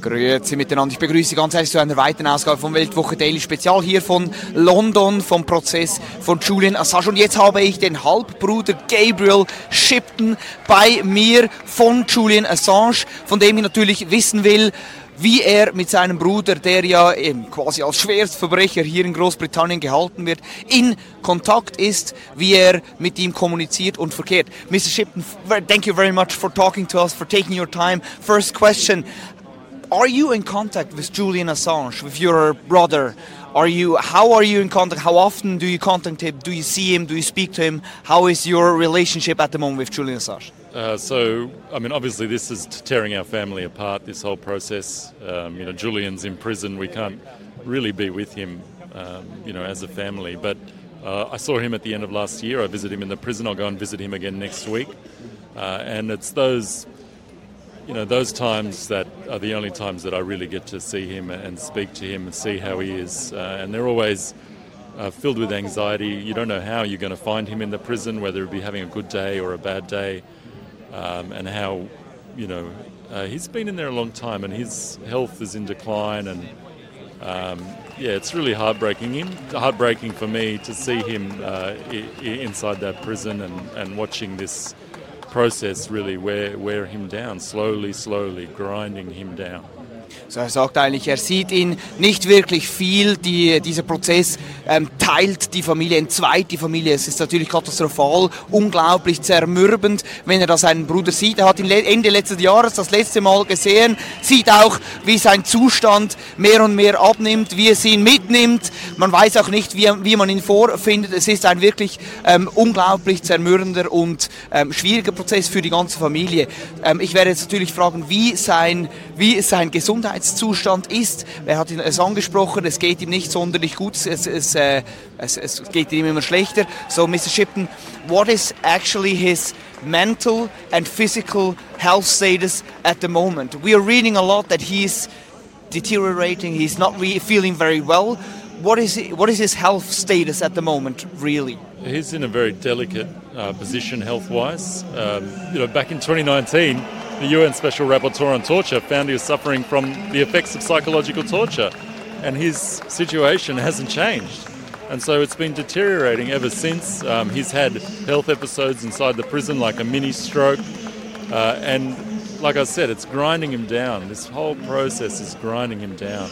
Grüezi miteinander. Ich begrüße Sie ganz herzlich zu einer weiteren Ausgabe von Weltwoche Daily Spezial hier von London, vom Prozess von Julian Assange. Und jetzt habe ich den Halbbruder Gabriel Shipton bei mir von Julian Assange, von dem ich natürlich wissen will, wie er mit seinem Bruder, der ja eben quasi als Schwerstverbrecher hier in Großbritannien gehalten wird, in Kontakt ist, wie er mit ihm kommuniziert und verkehrt. Mr. Shipton, thank you very much for talking to us, for taking your time. First question, are you in contact with Julian Assange, with your brother? Are you? How are you in contact? How often do you contact him? Do you see him? Do you speak to him? How is your relationship at the moment with Julian Assange? Uh, so, I mean, obviously, this is tearing our family apart. This whole process. Um, you know, Julian's in prison. We can't really be with him. Um, you know, as a family. But uh, I saw him at the end of last year. I visited him in the prison. I'll go and visit him again next week. Uh, and it's those you know, those times that are the only times that I really get to see him and speak to him and see how he is. Uh, and they're always uh, filled with anxiety. You don't know how you're going to find him in the prison, whether it be having a good day or a bad day, um, and how, you know, uh, he's been in there a long time and his health is in decline. And um, yeah, it's really heartbreaking. Him, heartbreaking for me to see him uh, inside that prison and, and watching this process really wear, wear him down, slowly, slowly grinding him down. Er sagt eigentlich, er sieht ihn nicht wirklich viel. Die, dieser Prozess ähm, teilt die Familie in zwei. Die Familie, es ist natürlich katastrophal, unglaublich zermürbend, wenn er da seinen Bruder sieht. Er hat ihn Ende letzten Jahres das letzte Mal gesehen, sieht auch, wie sein Zustand mehr und mehr abnimmt, wie es ihn mitnimmt. Man weiß auch nicht, wie, wie man ihn vorfindet. Es ist ein wirklich ähm, unglaublich zermürbender und ähm, schwieriger Prozess für die ganze Familie. Ähm, ich werde jetzt natürlich fragen, wie sein, wie sein Gesundheit Gesundheitszustand ist. Er hat es angesprochen, es geht ihm nicht sonderlich gut, es, es, äh, es, es geht ihm immer schlechter. So, Mr. Shipton, what is actually his mental and physical health status at the moment? We are reading a lot that he's deteriorating, he's not really feeling very well. What is, it, what is his health status at the moment, really? He's in a very delicate uh, position health-wise. Um, you know, back in 2019, the UN Special Rapporteur on Torture found he was suffering from the effects of psychological torture, and his situation hasn't changed. And so it's been deteriorating ever since. Um, he's had health episodes inside the prison, like a mini stroke, uh, and like I said, it's grinding him down. This whole process is grinding him down.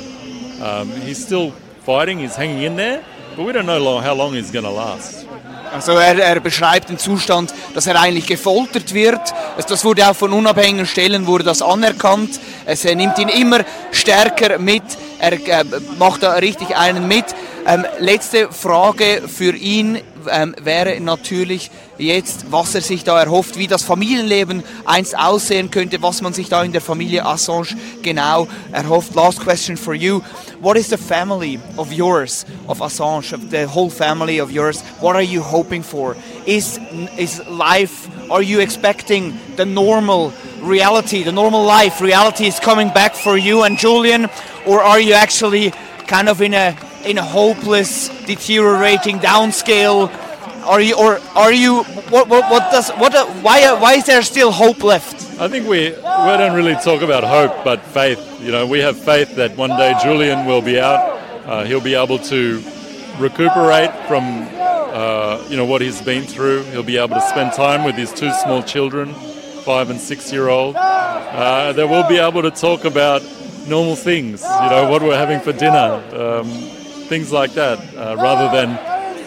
Um, he's still fighting, he's hanging in there, but we don't know how long he's going to last. Also er, er, beschreibt den Zustand, dass er eigentlich gefoltert wird. Das wurde auch von unabhängigen Stellen wurde das anerkannt. Es nimmt ihn immer stärker mit. Er äh, macht da richtig einen mit. Ähm, letzte Frage für ihn ähm, wäre natürlich jetzt, was er sich da erhofft, wie das Familienleben einst aussehen könnte, was man sich da in der Familie Assange genau erhofft. Last question for you. What is the family of yours, of Assange, of the whole family of yours? What are you hoping for? Is, is life, are you expecting the normal reality, the normal life reality is coming back for you and Julian? Or are you actually kind of in a in a hopeless, deteriorating downscale? Are you or are you? What what, what does what? Why why is there still hope left? I think we we don't really talk about hope, but faith. You know, we have faith that one day Julian will be out. Uh, he'll be able to recuperate from uh, you know what he's been through. He'll be able to spend time with his two small children, five and six year old. Uh, they will be able to talk about normal things. You know what we're having for dinner. Um, things like that, uh, rather than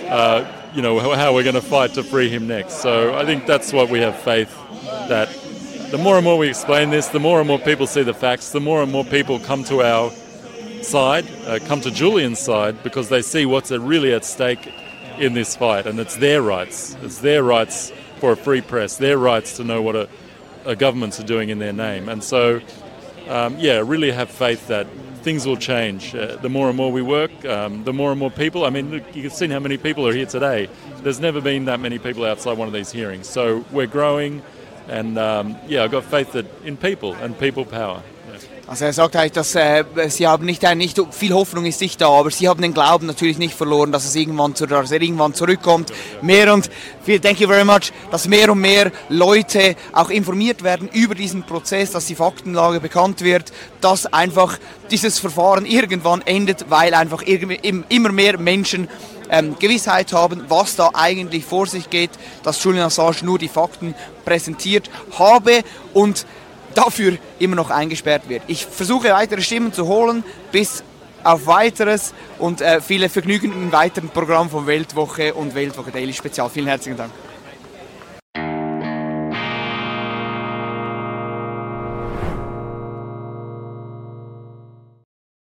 uh, you know how we're going to fight to free him next. So I think that's what we have faith that the more and more we explain this, the more and more people see the facts, the more and more people come to our side, uh, come to Julian's side, because they see what's really at stake in this fight, and it's their rights. It's their rights for a free press, their rights to know what a, a governments are doing in their name, and so. Um, yeah, really have faith that things will change. Uh, the more and more we work, um, the more and more people. I mean, look, you can see how many people are here today. There's never been that many people outside one of these hearings. So we're growing, and um, yeah, I've got faith that in people and people power. Also er sagt halt, dass äh, sie haben nicht, äh, nicht viel Hoffnung ist nicht da, aber sie haben den Glauben natürlich nicht verloren, dass es irgendwann, zu, dass er irgendwann zurückkommt. Mehr und viel, thank you very much, dass mehr und mehr Leute auch informiert werden über diesen Prozess, dass die Faktenlage bekannt wird, dass einfach dieses Verfahren irgendwann endet, weil einfach immer mehr Menschen ähm, Gewissheit haben, was da eigentlich vor sich geht, dass Julian Assange nur die Fakten präsentiert habe und dafür immer noch eingesperrt wird. Ich versuche weitere Stimmen zu holen, bis auf weiteres und äh, viele Vergnügen im weiteren Programm von Weltwoche und Weltwoche Daily Spezial. Vielen herzlichen Dank.